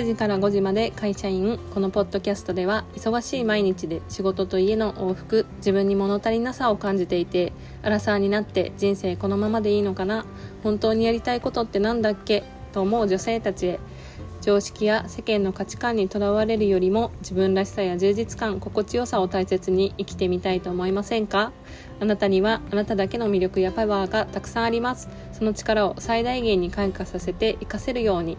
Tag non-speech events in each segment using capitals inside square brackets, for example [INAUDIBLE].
9時から5時まで会社員このポッドキャストでは忙しい毎日で仕事と家の往復自分に物足りなさを感じていてアラサーになって人生このままでいいのかな本当にやりたいことって何だっけと思う女性たちへ常識や世間の価値観にとらわれるよりも自分らしさや充実感心地よさを大切に生きてみたいと思いませんか？あなたにはあなただけの魅力やパワーがたくさんあります。その力を最大限に開花させて活かせるように。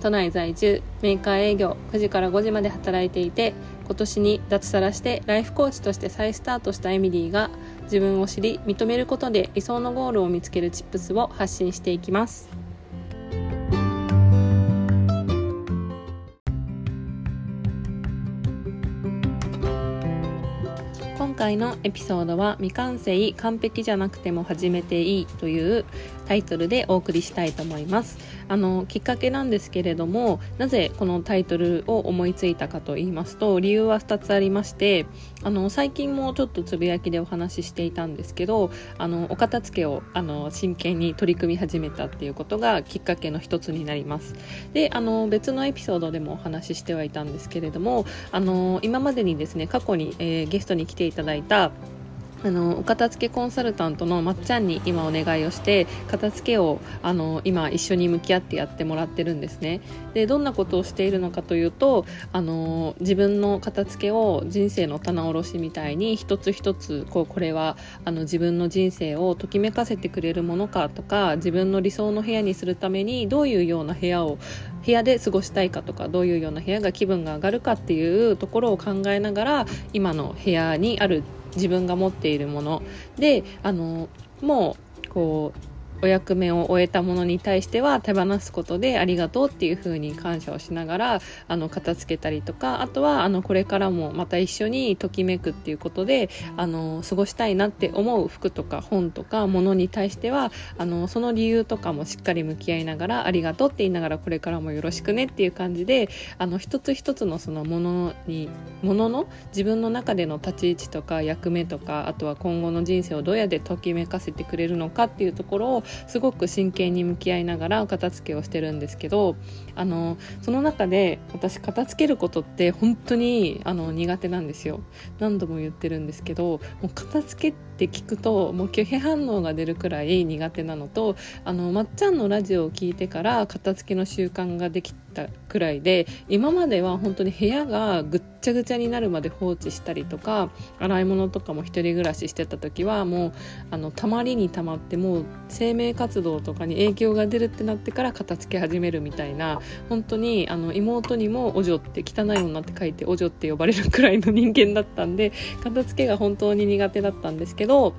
都内在住メーカー営業9時から5時まで働いていて今年に脱サラしてライフコーチとして再スタートしたエミリーが自分を知り認めることで理想のゴールを見つけるチップスを発信していきます。今回のエピソードは未完成完璧じゃなくても始めていいというタイトルでお送りしたいと思います。あのきっかけなんですけれどもなぜこのタイトルを思いついたかと言いますと理由は2つありましてあの最近もちょっとつぶやきでお話ししていたんですけどあのお片付けをあの真剣に取り組み始めたっていうことがきっかけの一つになります。であの別のエピソードでもお話ししてはいたんですけれどもあの今までにですね過去に、えー、ゲストに来ていただいたあのお片付けコンサルタントのまっちゃんに今お願いをして片付けをあの今一緒に向き合ってやってもらってるんですね。でどんなことをしているのかというとあの自分の片付けを人生の棚卸しみたいに一つ一つこうこれはあの自分の人生をときめかせてくれるものかとか自分の理想の部屋にするためにどういうような部屋を部屋で過ごしたいかとかどういうような部屋が気分が上がるかっていうところを考えながら今の部屋にある自分が持っているものであのもうこうお役目を終えたものに対しては手放すことでありがとうっていうふうに感謝をしながらあの片付けたりとかあとはあのこれからもまた一緒にときめくっていうことであの過ごしたいなって思う服とか本とかものに対してはあのその理由とかもしっかり向き合いながらありがとうって言いながらこれからもよろしくねっていう感じであの一つ一つのそのものにものの自分の中での立ち位置とか役目とかあとは今後の人生をどうやってときめかせてくれるのかっていうところをすごく真剣に向き合いながら片付けをしてるんですけどあのその中で私片付けることって本当にあの苦手なんですよ。何度も言ってるんですけどもう片付けって聞くともう拒否反応が出るくらい苦手なのとあのまっちゃんのラジオを聞いてから片付けの習慣ができたくらいで今までは本当に部屋がぐっちゃぐちゃになるまで放置したりとか洗い物とかも一人暮らししてた時はもうあのたまりにたまってもう生命活動とかに影響が出るってなってから片付け始めるみたいな本当にあの妹にも「お嬢」って汚い女って書いて「お嬢」って呼ばれるくらいの人間だったんで片付けが本当に苦手だったんですけど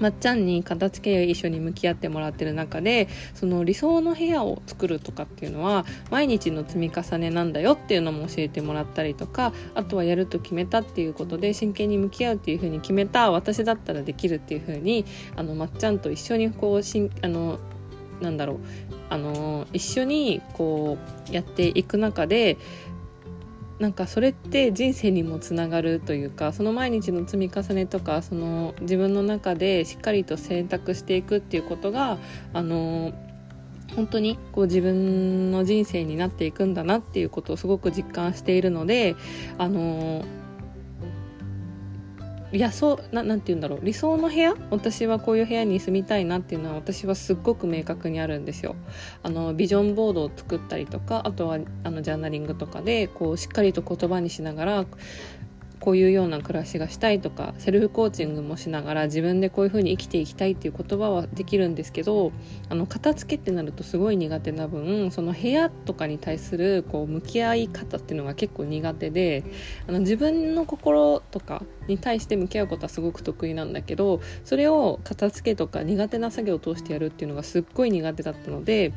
まっちゃんに片付けを一緒に向き合ってもらってる中でその理想の部屋を作るとかっていうのは毎日の積み重ねなんだよっていうのも教えてもらったりとかあとはやると決めたっていうことで真剣に向き合うっていうふうに決めた私だったらできるっていうふうにあのまっちゃんと一緒にこうしんあのなんだろう。あの一緒にこうやっていく中でなんかそれって人生にもつながるというかその毎日の積み重ねとかその自分の中でしっかりと選択していくっていうことがあの本当にこう自分の人生になっていくんだなっていうことをすごく実感しているのであのいやそうななんて言うんだろう。理想の部屋？私はこういう部屋に住みたいなっていうのは私はすっごく明確にあるんですよ。あのビジョンボードを作ったりとかあとはあのジャーナリングとかでこうしっかりと言葉にしながらこういうような暮らしがしたいとかセルフコーチングもしながら自分でこういうふうに生きていきたいっていう言葉はできるんですけどあの片付けってなるとすごい苦手な分その部屋とかに対するこう向き合い方っていうのが結構苦手であの自分の心とかに対して向き合うことはすごく得意なんだけどそれを片付けとか苦手な作業を通してやるっていうのがすっごい苦手だったので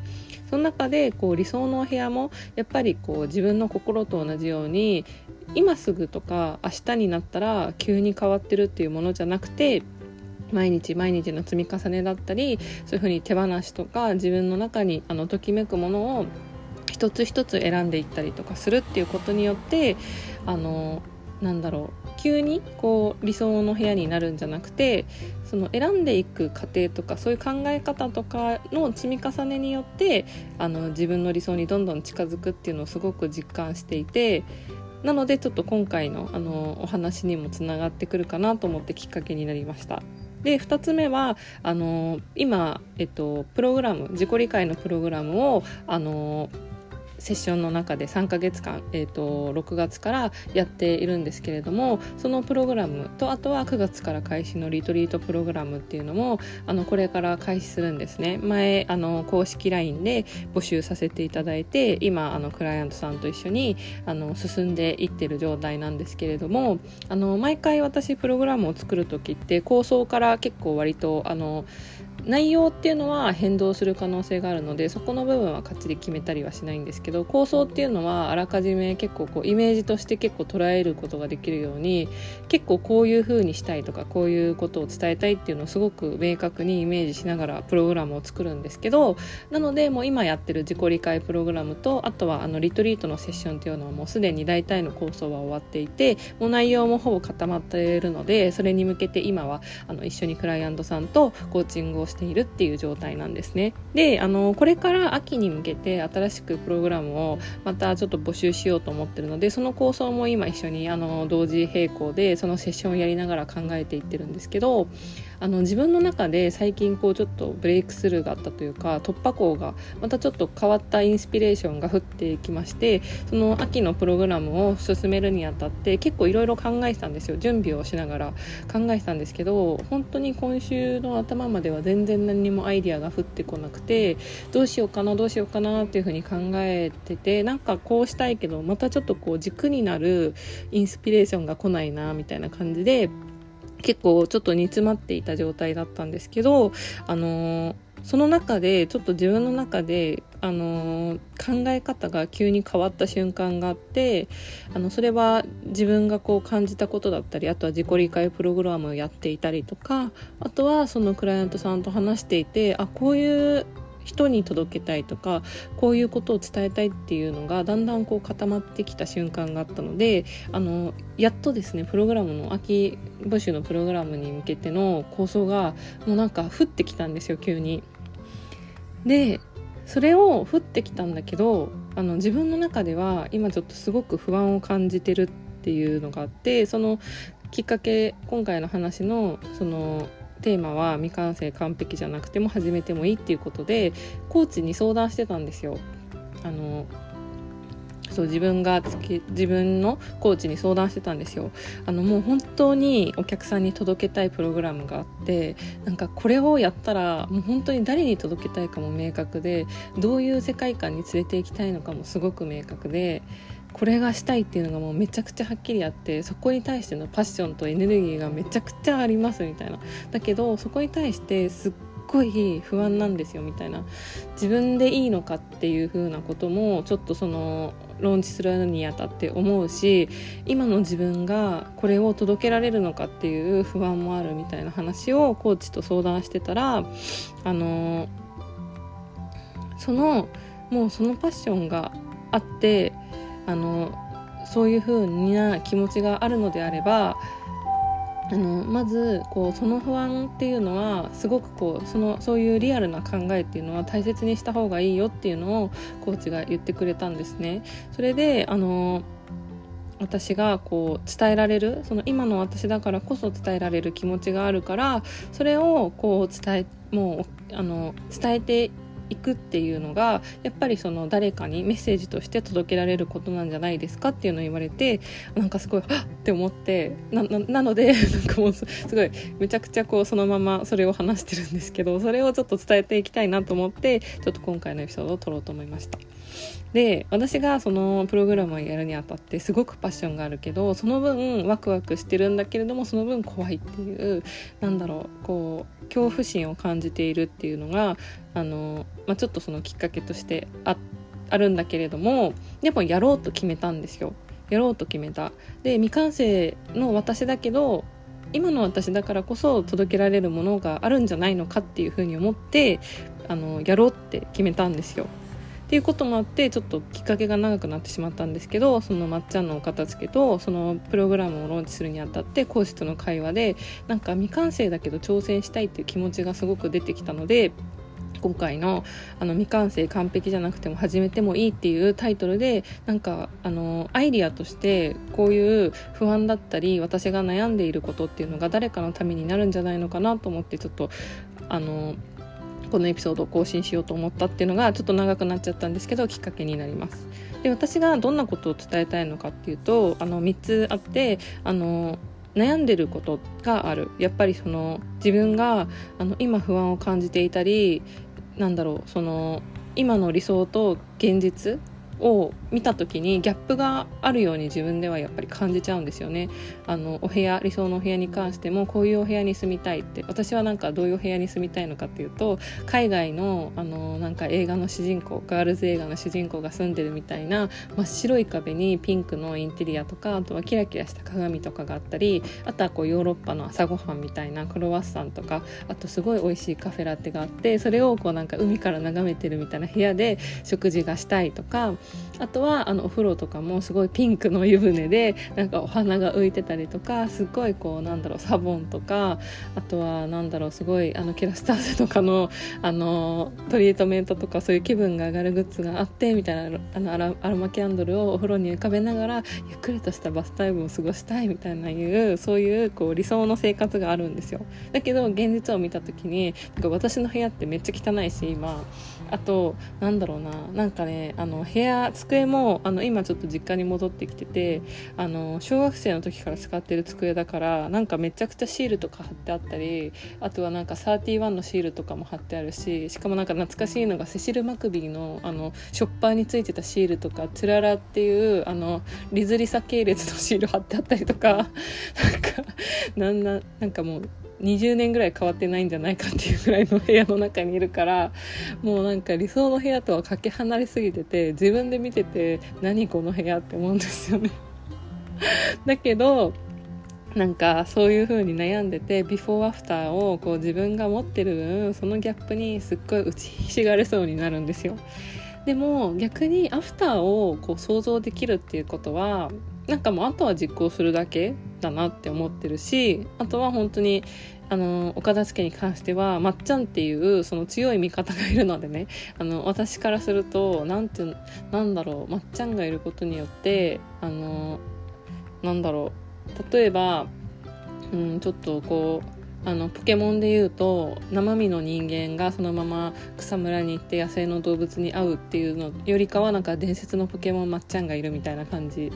その中でこう理想のお部屋もやっぱりこう自分の心と同じように今すぐとか明日になったら急に変わってるっていうものじゃなくて毎日毎日の積み重ねだったりそういうふうに手放しとか自分の中にあのときめくものを一つ一つ選んでいったりとかするっていうことによってあのなんだろう急にこう理想の部屋になるんじゃなくてその選んでいく過程とかそういう考え方とかの積み重ねによってあの自分の理想にどんどん近づくっていうのをすごく実感していてなのでちょっと今回のあのお話にもつながってくるかなと思ってきっかけになりました。で2つ目はあの今、えっと、プログラム自己理解のプログラムをあのセッションの中で3ヶ月間、えーと、6月からやっているんですけれどもそのプログラムとあとは9月から開始のリトリートプログラムっていうのもあのこれから開始するんですね。前あの公式 LINE で募集させていただいて今あのクライアントさんと一緒にあの進んでいってる状態なんですけれどもあの毎回私プログラムを作る時って構想から結構割とあの内容っていうのは変動する可能性があるのでそこの部分はかっちり決めたりはしないんですけど構想っていうのはあらかじめ結構こうイメージとして結構捉えることができるように結構こういう風にしたいとかこういうことを伝えたいっていうのをすごく明確にイメージしながらプログラムを作るんですけどなのでもう今やってる自己理解プログラムとあとはあのリトリートのセッションっていうのはもうすでに大体の構想は終わっていてもう内容もほぼ固まっているのでそれに向けて今はあの一緒にクライアントさんとコーチングをしているっていう状態なんですね。であのこれから秋に向けて新しくプログラムをまたちょっと募集しようと思ってるのでその構想も今一緒にあの同時並行でそのセッションをやりながら考えていってるんですけどあの自分の中で最近こうちょっとブレイクスルーがあったというか突破口がまたちょっと変わったインスピレーションが降ってきましてその秋のプログラムを進めるにあたって結構いろいろ考えてたんですよ。準備をしながら考えてたんですけど本当に今週の頭までは全然何もアイディアが降ってこなくてどうしようかなどうしようかなっていうふうに考えててなんかこうしたいけどまたちょっとこう軸になるインスピレーションが来ないなみたいな感じで結構ちょっと煮詰まっていた状態だったんですけど、あのー、その中でちょっと自分の中で、あのー、考え方が急に変わった瞬間があってあのそれは自分がこう感じたことだったりあとは自己理解プログラムをやっていたりとかあとはそのクライアントさんと話していてあこういう人に届けたいとかこういうことを伝えたいっていうのがだんだんこう固まってきた瞬間があったのであのやっとですねプログラムの秋募集のプログラムに向けての構想がもうなんか降ってきたんですよ急に。でそれを降ってきたんだけどあの自分の中では今ちょっとすごく不安を感じてるっていうのがあってそのきっかけ今回の話のそのテーマは未完成完璧じゃなくても始めてもいいっていうことでコーチに相談してたんですよ。あのそう自分がつけ自分のコーチに相談してたんですよあのもう本当にお客さんに届けたいプログラムがあってなんかこれをやったらもう本当に誰に届けたいかも明確でどういう世界観に連れて行きたいのかもすごく明確でこれがしたいっていうのがもうめちゃくちゃはっきりあってそこに対してのパッションとエネルギーがめちゃくちゃありますみたいな。だけどそこに対してすっごい不安なんですよみたいな。自分でいいのかっていう風なこともちょっとそのローンチするにあたって思うし今の自分がこれを届けられるのかっていう不安もあるみたいな話をコーチと相談してたらあのそのもうそのパッションがあってあのそういう風な気持ちがあるのであればあのまずこうその不安っていうのはすごくこうそのそういうリアルな考えっていうのは大切にした方がいいよっていうのをコーチが言ってくれたんですね。それであの私がこう伝えられるその今の私だからこそ伝えられる気持ちがあるからそれをこう伝えもうあの伝えていくっていうのがやっぱりその誰かにメッセージとして届けられることなんじゃないですかっていうのを言われてなんかすごいはっって思ってなので [LAUGHS] なんかもうすごいめちゃくちゃこうそのままそれを話してるんですけどそれをちょっと伝えていきたいなと思ってちょっと今回のエピソードを撮ろうと思いました。で私がそのプログラムをやるにあたってすごくパッションがあるけどその分ワクワクしてるんだけれどもその分怖いっていうなんだろうこう恐怖心を感じているっていうのがあの、まあ、ちょっとそのきっかけとしてああるんだけれどもでもやろうと決めたんですよ。やろうと決めた。で未完成の私だけど今の私だからこそ届けられるものがあるんじゃないのかっていうふうに思ってあのやろうって決めたんですよ。っていうこともあってちょっときっかけが長くなってしまったんですけどそのまっちゃんのお片付けとそのプログラムをローンチするにあたって講師との会話でなんか未完成だけど挑戦したいっていう気持ちがすごく出てきたので今回のあの未完成完璧じゃなくても始めてもいいっていうタイトルでなんかあのアイディアとしてこういう不安だったり私が悩んでいることっていうのが誰かのためになるんじゃないのかなと思ってちょっとあのこのエピソードを更新しようと思ったっていうのがちょっと長くなっちゃったんですけどきっかけになります。で私がどんなことを伝えたいのかっていうとあの3つあってあの悩んでることがある。やっぱりその自分があの今不安を感じていたりなんだろうその今の理想と現実を見た時にギャップがあるように自分ではやっぱり感じちゃうんですよね。あのお部屋理想のお部屋に関してもこういうお部屋に住みたいって。私はなんかどういうお部屋に住みたいのかっていうと海外のあのなんか映画の主人公ガールズ映画の主人公が住んでるみたいな真っ白い壁にピンクのインテリアとかあとはキラキラした鏡とかがあったりあとはこうヨーロッパの朝ごはんみたいなクロワッサンとかあとすごい美味しいカフェラテがあってそれをこうなんか海から眺めてるみたいな部屋で食事がしたいとかあとはあのお風呂とかもすごいピンクの湯船でなんかお花が浮いてたりとかすっごいこうなんだろうサボンとかあとはなんだろうすごいあのキラスターゼとかのあのトリートメントとかそういう気分が上がるグッズがあってみたいなあのアラアロマキャンドルをお風呂に浮かべながらゆっくりとしたバスタイムを過ごしたいみたいないうそういうこう理想の生活があるんですよ。だけど現実を見た時に私の部屋ってめっちゃ汚いし今あとなんだろうな。なんかねあの部屋机もあの今ちょっと実家に戻ってきててあの小学生の時から使ってる机だからなんかめちゃくちゃシールとか貼ってあったりあとはなんか31のシールとかも貼ってあるししかもなんか懐かしいのがセシル・マクビーのあのショッパーについてたシールとか「つらら」っていうあのリズリサ系列のシール貼ってあったりとかなんかなんななんかもう20年ぐらい変わってないんじゃないかっていうぐらいの部屋の中にいるからもうなんか理想の部屋とはかけ離れすぎてて自分で見てて何この部屋って思うんですよね。[LAUGHS] だけどなんかそういう風に悩んでてビフォーアフターをこう自分が持ってる分そのギャップにすっごい打ちひしがれそうになるんですよ。でも逆にアフターをこう想像できるっていうことはなんかもうあとは実行するだけだなって思ってるしあとは本当にあのお片付けに関してはまっちゃんっていうその強い味方がいるのでねあの私からすると何てなんだろうまっちゃんがいることによってあのなんだろう例えば、うん、ちょっとこうあのポケモンで言うと生身の人間がそのまま草むらに行って野生の動物に会うっていうのよりかはなんか伝説のポケモンまっちゃんがいるみたいな感じ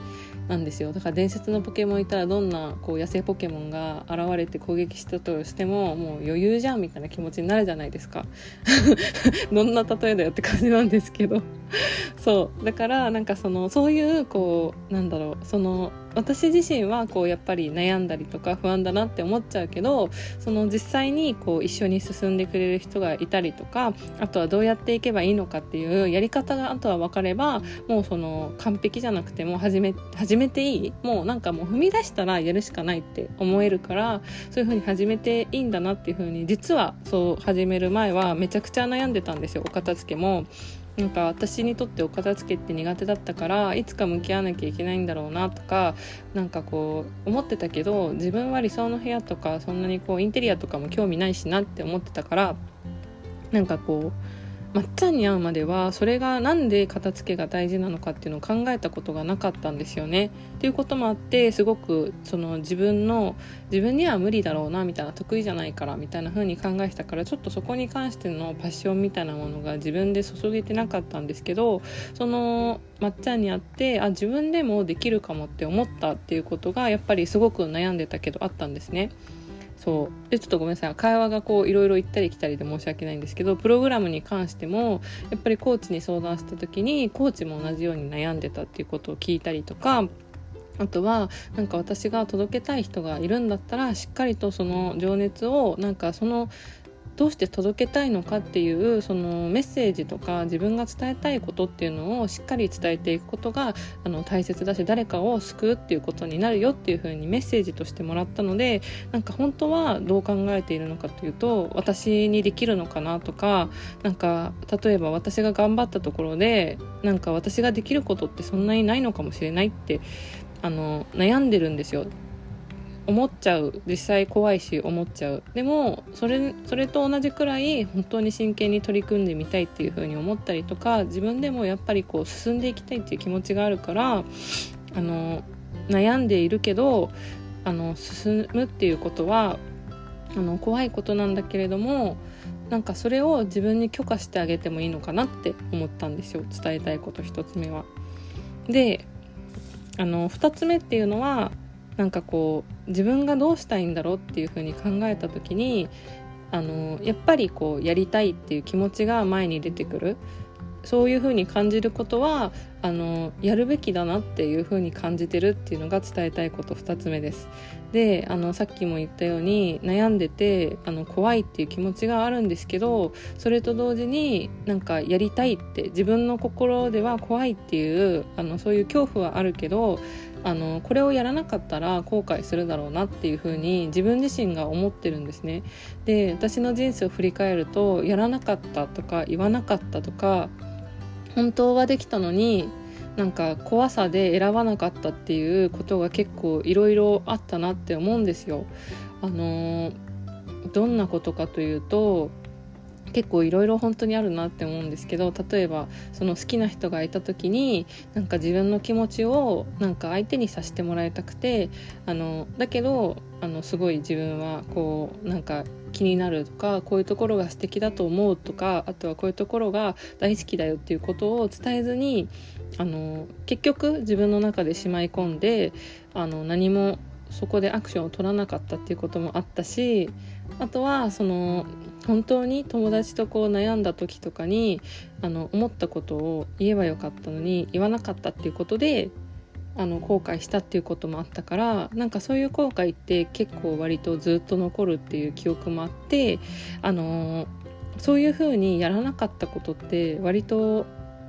なんですよ。だから伝説のポケモンいたらどんなこう野生ポケモンが現れて攻撃したとしてももう余裕じゃんみたいな気持ちになるじゃないですか。[LAUGHS] どんな例えだよって感じなんですけど。[LAUGHS] そうだからなんかそのそういうこうなんだろうその私自身はこうやっぱり悩んだりとか不安だなって思っちゃうけどその実際にこう一緒に進んでくれる人がいたりとかあとはどうやっていけばいいのかっていうやり方があとは分かればもうその完璧じゃなくても始め始めていいもうなんかもう踏み出したらやるしかないって思えるからそういう風に始めていいんだなっていう風に実はそう始める前はめちゃくちゃ悩んでたんですよお片付けも。なんか私にとってお片付けって苦手だったからいつか向き合わなきゃいけないんだろうなとかなんかこう思ってたけど自分は理想の部屋とかそんなにこうインテリアとかも興味ないしなって思ってたからなんかこうまっちゃんに会うまではそれが何で片付けが大事なのかっていうのを考えたことがなかったんですよね。っていうこともあってすごくその自分の自分には無理だろうなみたいな得意じゃないからみたいな風に考えてたからちょっとそこに関してのパッションみたいなものが自分で注げてなかったんですけどそのまっちゃんに会ってあ自分でもできるかもって思ったっていうことがやっぱりすごく悩んでたけどあったんですね。そう。でちょっとごめんなさい。会話がこういろいろ行ったり来たりで申し訳ないんですけどプログラムに関してもやっぱりコーチに相談した時にコーチも同じように悩んでたっていうことを聞いたりとかあとはなんか私が届けたい人がいるんだったらしっかりとその情熱をなんかそのどうして届けたいのかっていうそのメッセージとか自分が伝えたいことっていうのをしっかり伝えていくことがあの大切だし誰かを救うっていうことになるよっていうふうにメッセージとしてもらったのでなんか本当はどう考えているのかというと私にできるのかなとかなんか例えば私が頑張ったところでなんか私ができることってそんなにないのかもしれないってあの悩んでるんですよ。思っちゃう実際怖いし思っちゃうでもそれそれと同じくらい本当に真剣に取り組んでみたいっていう風に思ったりとか自分でもやっぱりこう進んでいきたいっていう気持ちがあるからあの悩んでいるけどあの進むっていうことはあの怖いことなんだけれどもなんかそれを自分に許可してあげてもいいのかなって思ったんですよ伝えたいこと1つ目は。であの2つ目っていうのはなんかこう自分がどうしたいんだろうっていうふうに考えた時にあのやっぱりこうやりたいっていう気持ちが前に出てくるそういうふうに感じることはあのやるべきだなっていうふうに感じてるっていうのが伝えたいこと2つ目です。であのさっきも言ったように悩んでてあの怖いっていう気持ちがあるんですけどそれと同時になんかやりたいって自分の心では怖いっていうあのそういう恐怖はあるけどあのこれをやらなかったら後悔するだろうなっていうふうに自分自身が思ってるんですね。で私の人生を振り返るとやらなかったとか言わなかったとか本当はできたのになんか怖さで選ばなかったっていうことが結構いろいろあったなって思うんですよ。あのどんなことかというと結構いろいろ本当にあるなって思うんですけど例えばその好きな人がいた時になんか自分の気持ちをなんか相手にさせてもらいたくてあのだけどあのすごい自分はこうなんか気になるとかこういうところが素敵だと思うとかあとはこういうところが大好きだよっていうことを伝えずにあの結局自分の中でしまい込んであの何もそこでアクションを取らなかったっていうこともあったしあとはその本当に友達とこう悩んだ時とかにあの思ったことを言えばよかったのに言わなかったっていうことであの後悔したっていうこともあったからなんかそういう後悔って結構割とずっと残るっていう記憶もあってあのそういうふうにやらなかったことって割と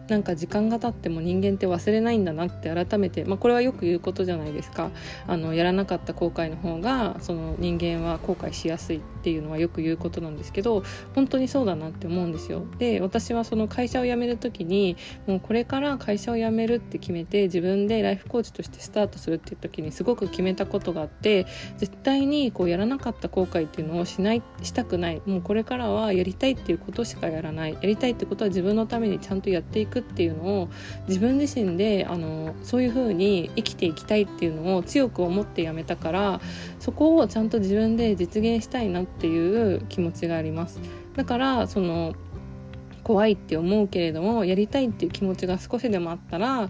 なんか時間が経っても人間って忘れないんだなって改めて、まあ、これはよく言うことじゃないですか。あのやらなかった後悔の方がその人間は後悔しやすいっていうのはよく言うことなんですけど本当にそうだなって思うんですよ。で私はその会社を辞める時にもうこれから会社を辞めるって決めて自分でライフコーチとしてスタートするっていう時にすごく決めたことがあって絶対にこうやらなかった後悔っていうのをしないしたくない。もうこれからはやりたいっていうことしかやらない。やりたいってことは自分のためにちゃんとやっていくくっていうのを自分自身であのそういうふうに生きていきたいっていうのを強く思ってやめたからそこをちゃんと自分で実現したいなっていう気持ちがあります。だからその怖いって思うけれどもやりたいっていう気持ちが少しでもあったら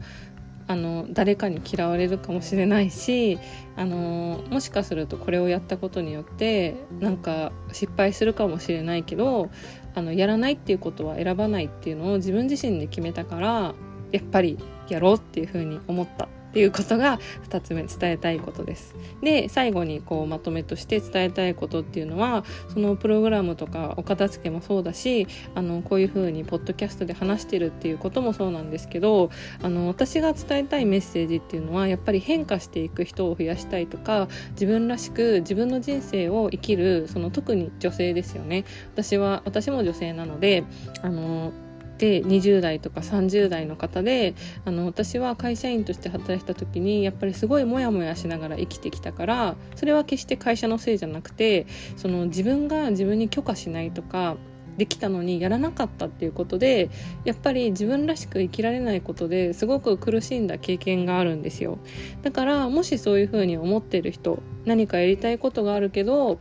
あの誰かに嫌われるかもしれないしあのもしかするとこれをやったことによってなんか失敗するかもしれないけどあのやらないっていうことは選ばないっていうのを自分自身で決めたからやっぱりやろうっていうふうに思った。っていうことが2つ目伝えたいことです。で最後にこうまとめとして伝えたいことっていうのはそのプログラムとかお片付けもそうだしあのこういうふうにポッドキャストで話してるっていうこともそうなんですけどあの私が伝えたいメッセージっていうのはやっぱり変化していく人を増やしたいとか自分らしく自分の人生を生きるその特に女性ですよね私は私も女性なのであので20代とか30代の方であの私は会社員として働いた時にやっぱりすごいモヤモヤしながら生きてきたからそれは決して会社のせいじゃなくてその自分が自分に許可しないとかできたのにやらなかったっていうことでやっぱり自分らしく生きられないことですごく苦しんだ経験があるんですよ。だからもしそういうふうに思ってる人何かやりたいことがあるけど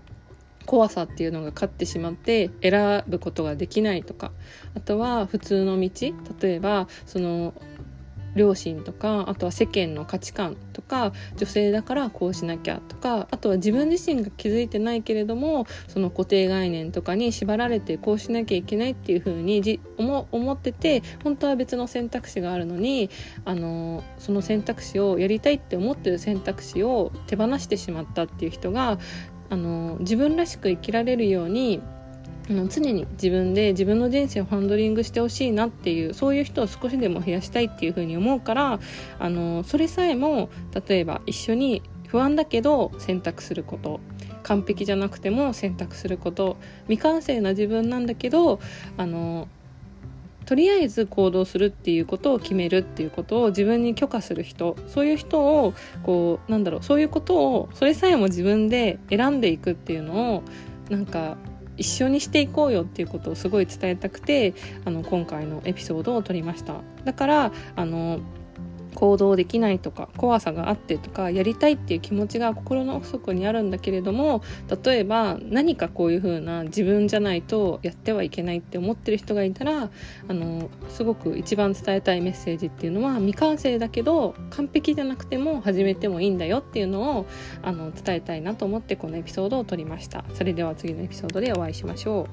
怖さっていうのが勝ってしまって選ぶことができないとかあとは普通の道例えばその両親とかあとは世間の価値観とか女性だからこうしなきゃとかあとは自分自身が気づいてないけれどもその固定概念とかに縛られてこうしなきゃいけないっていう風に思思ってて本当は別の選択肢があるのにあのその選択肢をやりたいって思ってる選択肢を手放してしまったっていう人があの自分らしく生きられるようにあの常に自分で自分の人生をハンドリングしてほしいなっていうそういう人を少しでも増やしたいっていうふうに思うからあのそれさえも例えば一緒に不安だけど選択すること完璧じゃなくても選択すること未完成な自分なんだけどあのとりあえず行動するっていうことを決めるっていうことを自分に許可する人そういう人をこうなんだろうそういうことをそれさえも自分で選んでいくっていうのをなんか一緒にしていこうよっていうことをすごい伝えたくてあの今回のエピソードを撮りました。だからあの行動できないとか怖さがあってとかやりたいっていう気持ちが心の奥底にあるんだけれども例えば何かこういう風な自分じゃないとやってはいけないって思ってる人がいたらあのすごく一番伝えたいメッセージっていうのは未完成だけど完璧じゃなくても始めてもいいんだよっていうのをあの伝えたいなと思ってこのエピソードを撮りました。それでは次のエピソードでお会いしましょ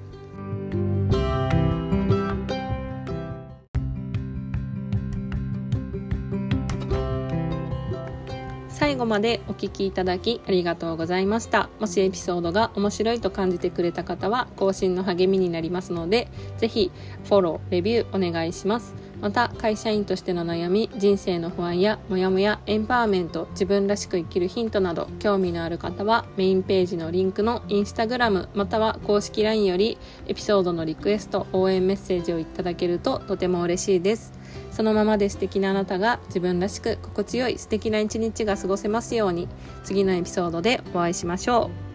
う。最後までお聴きいただきありがとうございました。もしエピソードが面白いと感じてくれた方は更新の励みになりますので、ぜひフォロー、レビューお願いします。また会社員としての悩み人生の不安やモヤモヤエンパワーメント自分らしく生きるヒントなど興味のある方はメインページのリンクのインスタグラムまたは公式 LINE よりエピソードのリクエスト応援メッセージをいただけるととても嬉しいです。そのままで素敵なあなたが自分らしく心地よい素敵な一日が過ごせますように次のエピソードでお会いしましょう。